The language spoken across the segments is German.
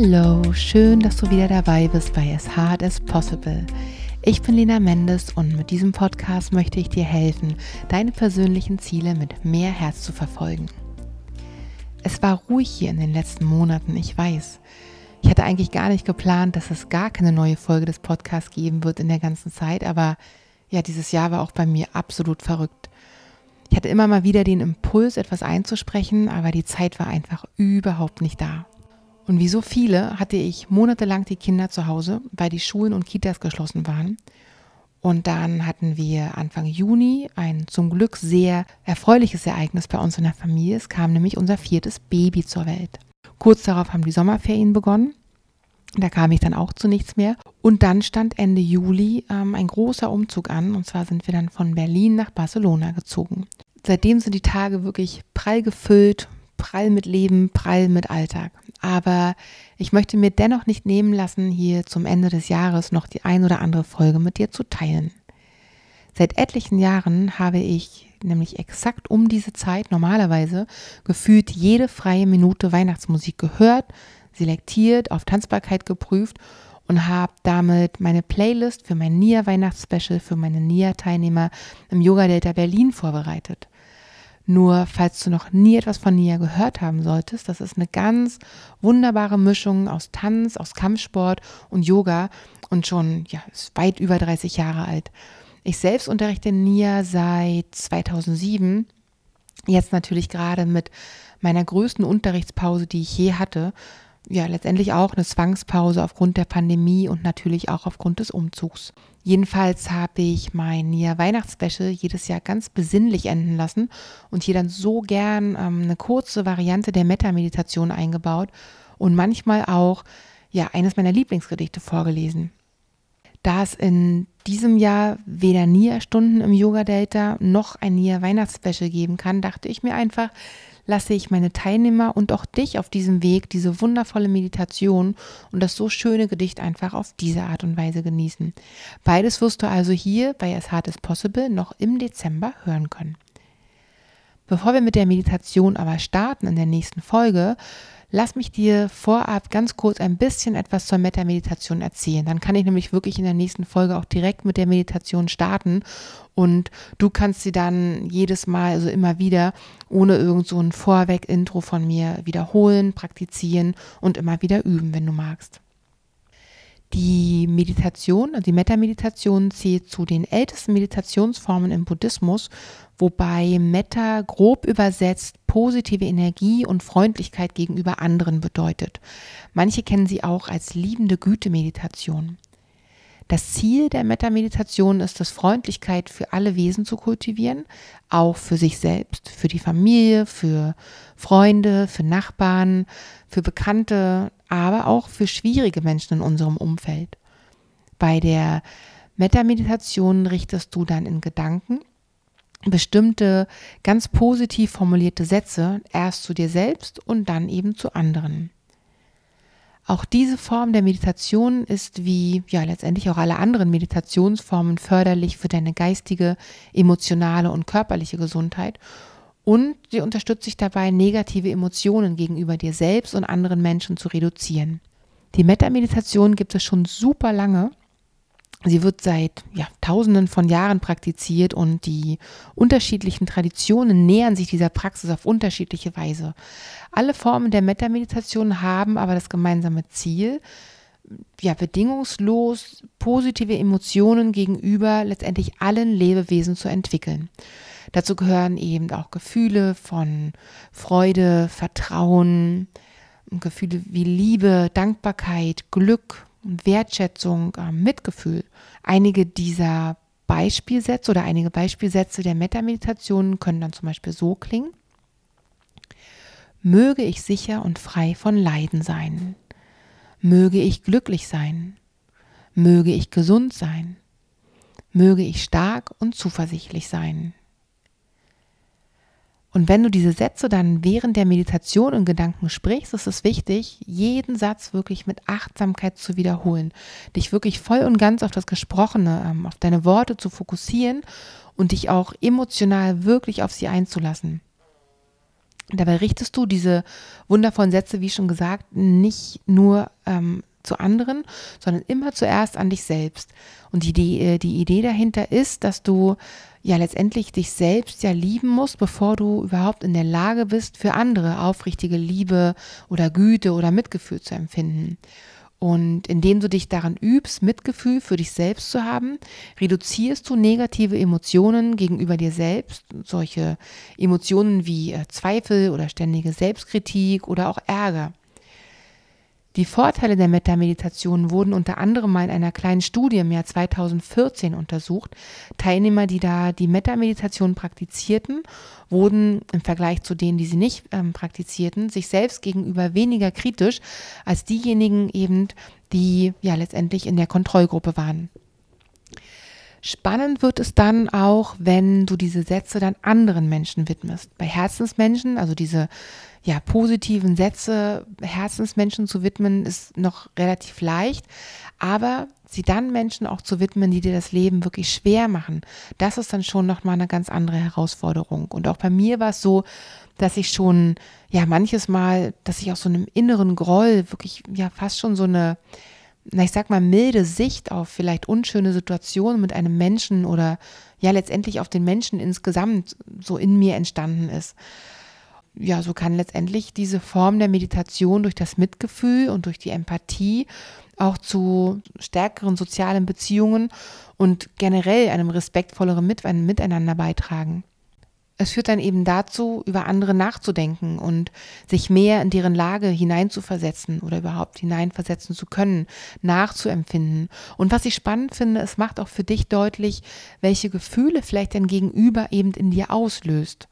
Hallo, schön, dass du wieder dabei bist bei As Hard as Possible. Ich bin Lena Mendes und mit diesem Podcast möchte ich dir helfen, deine persönlichen Ziele mit mehr Herz zu verfolgen. Es war ruhig hier in den letzten Monaten, ich weiß. Ich hatte eigentlich gar nicht geplant, dass es gar keine neue Folge des Podcasts geben wird in der ganzen Zeit, aber ja, dieses Jahr war auch bei mir absolut verrückt. Ich hatte immer mal wieder den Impuls, etwas einzusprechen, aber die Zeit war einfach überhaupt nicht da. Und wie so viele hatte ich monatelang die Kinder zu Hause, weil die Schulen und Kitas geschlossen waren. Und dann hatten wir Anfang Juni ein zum Glück sehr erfreuliches Ereignis bei uns in der Familie. Es kam nämlich unser viertes Baby zur Welt. Kurz darauf haben die Sommerferien begonnen. Da kam ich dann auch zu nichts mehr. Und dann stand Ende Juli ähm, ein großer Umzug an. Und zwar sind wir dann von Berlin nach Barcelona gezogen. Seitdem sind die Tage wirklich prall gefüllt, prall mit Leben, prall mit Alltag. Aber ich möchte mir dennoch nicht nehmen lassen, hier zum Ende des Jahres noch die ein oder andere Folge mit dir zu teilen. Seit etlichen Jahren habe ich nämlich exakt um diese Zeit normalerweise gefühlt jede freie Minute Weihnachtsmusik gehört, selektiert, auf Tanzbarkeit geprüft und habe damit meine Playlist für mein NIA Weihnachtsspecial für meine NIA Teilnehmer im Yoga Delta Berlin vorbereitet. Nur falls du noch nie etwas von Nia gehört haben solltest, das ist eine ganz wunderbare Mischung aus Tanz, aus Kampfsport und Yoga und schon ja, ist weit über 30 Jahre alt. Ich selbst unterrichte Nia seit 2007, jetzt natürlich gerade mit meiner größten Unterrichtspause, die ich je hatte, ja letztendlich auch eine Zwangspause aufgrund der Pandemie und natürlich auch aufgrund des Umzugs. Jedenfalls habe ich mein Weihnachtsspecial jedes Jahr ganz besinnlich enden lassen und hier dann so gern ähm, eine kurze Variante der Metta-Meditation eingebaut und manchmal auch ja eines meiner Lieblingsgedichte vorgelesen. Da es in diesem Jahr weder Nia-Stunden im Yoga Delta noch ein Nia Weihnachtsspecial geben kann, dachte ich mir einfach, lasse ich meine Teilnehmer und auch dich auf diesem Weg diese wundervolle Meditation und das so schöne Gedicht einfach auf diese Art und Weise genießen. Beides wirst du also hier bei As Hard as Possible noch im Dezember hören können. Bevor wir mit der Meditation aber starten in der nächsten Folge, Lass mich dir vorab ganz kurz ein bisschen etwas zur Metta-Meditation erzählen. Dann kann ich nämlich wirklich in der nächsten Folge auch direkt mit der Meditation starten und du kannst sie dann jedes Mal, also immer wieder, ohne irgend so ein Vorweg-Intro von mir wiederholen, praktizieren und immer wieder üben, wenn du magst. Die Meditation, also die Metta-Meditation zählt zu den ältesten Meditationsformen im Buddhismus, wobei Metta grob übersetzt positive Energie und Freundlichkeit gegenüber anderen bedeutet. Manche kennen sie auch als liebende Güte-Meditation. Das Ziel der Metta-Meditation ist es, Freundlichkeit für alle Wesen zu kultivieren, auch für sich selbst, für die Familie, für Freunde, für Nachbarn, für Bekannte, aber auch für schwierige Menschen in unserem Umfeld. Bei der Metta-Meditation richtest du dann in Gedanken bestimmte ganz positiv formulierte Sätze erst zu dir selbst und dann eben zu anderen. Auch diese Form der Meditation ist wie ja letztendlich auch alle anderen Meditationsformen förderlich für deine geistige, emotionale und körperliche Gesundheit und sie unterstützt dich dabei, negative Emotionen gegenüber dir selbst und anderen Menschen zu reduzieren. Die Metta-Meditation gibt es schon super lange Sie wird seit ja, Tausenden von Jahren praktiziert und die unterschiedlichen Traditionen nähern sich dieser Praxis auf unterschiedliche Weise. Alle Formen der Metta-Meditation haben aber das gemeinsame Ziel, ja, bedingungslos positive Emotionen gegenüber letztendlich allen Lebewesen zu entwickeln. Dazu gehören eben auch Gefühle von Freude, Vertrauen, Gefühle wie Liebe, Dankbarkeit, Glück, Wertschätzung, äh, Mitgefühl. Einige dieser Beispielsätze oder einige Beispielsätze der Metameditation können dann zum Beispiel so klingen. Möge ich sicher und frei von Leiden sein. Möge ich glücklich sein. Möge ich gesund sein. Möge ich stark und zuversichtlich sein. Und wenn du diese Sätze dann während der Meditation in Gedanken sprichst, ist es wichtig, jeden Satz wirklich mit Achtsamkeit zu wiederholen, dich wirklich voll und ganz auf das Gesprochene, ähm, auf deine Worte zu fokussieren und dich auch emotional wirklich auf sie einzulassen. Dabei richtest du diese wundervollen Sätze, wie schon gesagt, nicht nur ähm, zu anderen, sondern immer zuerst an dich selbst. Und die, die, äh, die Idee dahinter ist, dass du ja letztendlich dich selbst ja lieben musst, bevor du überhaupt in der Lage bist, für andere aufrichtige Liebe oder Güte oder Mitgefühl zu empfinden. Und indem du dich daran übst, Mitgefühl für dich selbst zu haben, reduzierst du negative Emotionen gegenüber dir selbst, solche Emotionen wie äh, Zweifel oder ständige Selbstkritik oder auch Ärger. Die Vorteile der Metameditation wurden unter anderem mal in einer kleinen Studie im Jahr 2014 untersucht. Teilnehmer, die da die Metameditation praktizierten, wurden im Vergleich zu denen, die sie nicht ähm, praktizierten, sich selbst gegenüber weniger kritisch als diejenigen eben, die ja letztendlich in der Kontrollgruppe waren. Spannend wird es dann auch, wenn du diese Sätze dann anderen Menschen widmest. Bei Herzensmenschen, also diese ja, positiven Sätze Herzensmenschen zu widmen, ist noch relativ leicht. Aber sie dann Menschen auch zu widmen, die dir das Leben wirklich schwer machen, das ist dann schon nochmal eine ganz andere Herausforderung. Und auch bei mir war es so, dass ich schon, ja, manches Mal, dass ich aus so einem inneren Groll wirklich, ja, fast schon so eine, na, ich sag mal, milde Sicht auf vielleicht unschöne Situationen mit einem Menschen oder ja, letztendlich auf den Menschen insgesamt so in mir entstanden ist ja, so kann letztendlich diese Form der Meditation durch das Mitgefühl und durch die Empathie auch zu stärkeren sozialen Beziehungen und generell einem respektvolleren Miteinander beitragen. Es führt dann eben dazu, über andere nachzudenken und sich mehr in deren Lage hineinzuversetzen oder überhaupt hineinversetzen zu können, nachzuempfinden. Und was ich spannend finde, es macht auch für dich deutlich, welche Gefühle vielleicht dein Gegenüber eben in dir auslöst.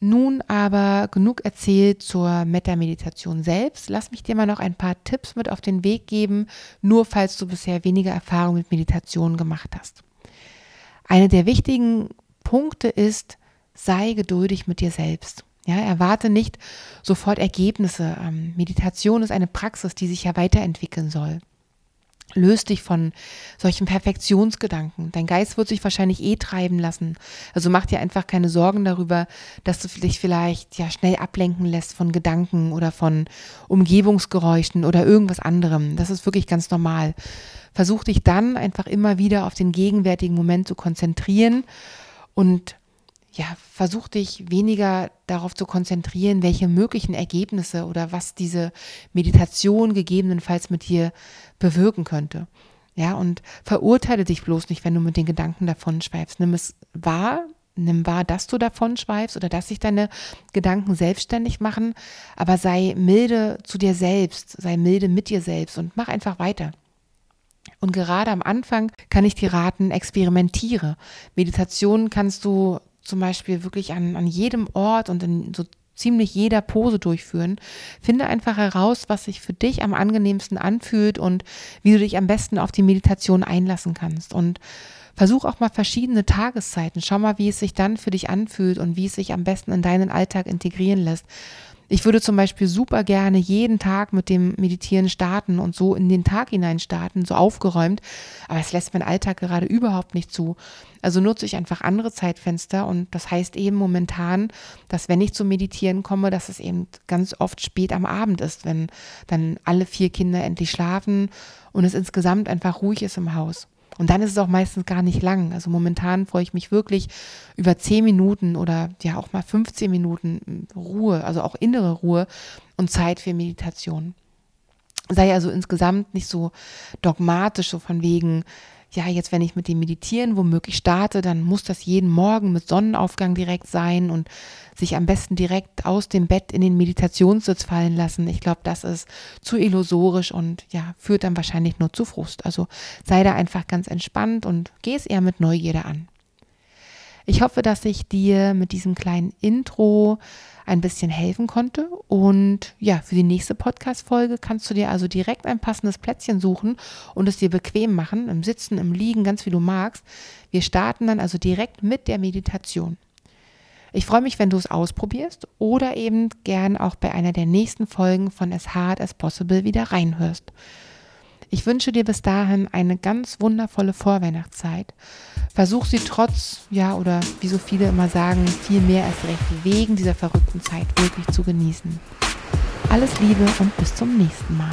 Nun aber genug erzählt zur Metameditation selbst. Lass mich dir mal noch ein paar Tipps mit auf den Weg geben, nur falls du bisher weniger Erfahrung mit Meditation gemacht hast. Eine der wichtigen Punkte ist, sei geduldig mit dir selbst. Ja, erwarte nicht sofort Ergebnisse. Ähm, Meditation ist eine Praxis, die sich ja weiterentwickeln soll. Löst dich von solchen Perfektionsgedanken. Dein Geist wird sich wahrscheinlich eh treiben lassen. Also mach dir einfach keine Sorgen darüber, dass du dich vielleicht ja schnell ablenken lässt von Gedanken oder von Umgebungsgeräuschen oder irgendwas anderem. Das ist wirklich ganz normal. Versuch dich dann einfach immer wieder auf den gegenwärtigen Moment zu konzentrieren und ja, versuch dich weniger darauf zu konzentrieren, welche möglichen Ergebnisse oder was diese Meditation gegebenenfalls mit dir bewirken könnte. Ja, und verurteile dich bloß nicht, wenn du mit den Gedanken davon schweifst. Nimm es wahr, nimm wahr, dass du davon schweifst oder dass sich deine Gedanken selbstständig machen, aber sei milde zu dir selbst, sei milde mit dir selbst und mach einfach weiter. Und gerade am Anfang kann ich dir raten, experimentiere. Meditation kannst du zum Beispiel wirklich an, an jedem Ort und in so ziemlich jeder Pose durchführen. Finde einfach heraus, was sich für dich am angenehmsten anfühlt und wie du dich am besten auf die Meditation einlassen kannst. Und versuch auch mal verschiedene Tageszeiten. Schau mal, wie es sich dann für dich anfühlt und wie es sich am besten in deinen Alltag integrieren lässt. Ich würde zum Beispiel super gerne jeden Tag mit dem Meditieren starten und so in den Tag hinein starten, so aufgeräumt. Aber es lässt mein Alltag gerade überhaupt nicht zu. Also nutze ich einfach andere Zeitfenster und das heißt eben momentan, dass wenn ich zum Meditieren komme, dass es eben ganz oft spät am Abend ist, wenn dann alle vier Kinder endlich schlafen und es insgesamt einfach ruhig ist im Haus. Und dann ist es auch meistens gar nicht lang. Also momentan freue ich mich wirklich über zehn Minuten oder ja auch mal 15 Minuten Ruhe, also auch innere Ruhe und Zeit für Meditation. Sei also insgesamt nicht so dogmatisch, so von wegen, ja, jetzt wenn ich mit dem Meditieren womöglich starte, dann muss das jeden Morgen mit Sonnenaufgang direkt sein und sich am besten direkt aus dem Bett in den Meditationssitz fallen lassen. Ich glaube, das ist zu illusorisch und ja, führt dann wahrscheinlich nur zu Frust. Also sei da einfach ganz entspannt und geh es eher mit Neugierde an. Ich hoffe, dass ich dir mit diesem kleinen Intro ein bisschen helfen konnte. Und ja, für die nächste Podcast-Folge kannst du dir also direkt ein passendes Plätzchen suchen und es dir bequem machen, im Sitzen, im Liegen, ganz wie du magst. Wir starten dann also direkt mit der Meditation. Ich freue mich, wenn du es ausprobierst oder eben gern auch bei einer der nächsten Folgen von As Hard as Possible wieder reinhörst. Ich wünsche dir bis dahin eine ganz wundervolle Vorweihnachtszeit. Versuch sie trotz, ja, oder wie so viele immer sagen, viel mehr als recht wegen dieser verrückten Zeit wirklich zu genießen. Alles Liebe und bis zum nächsten Mal.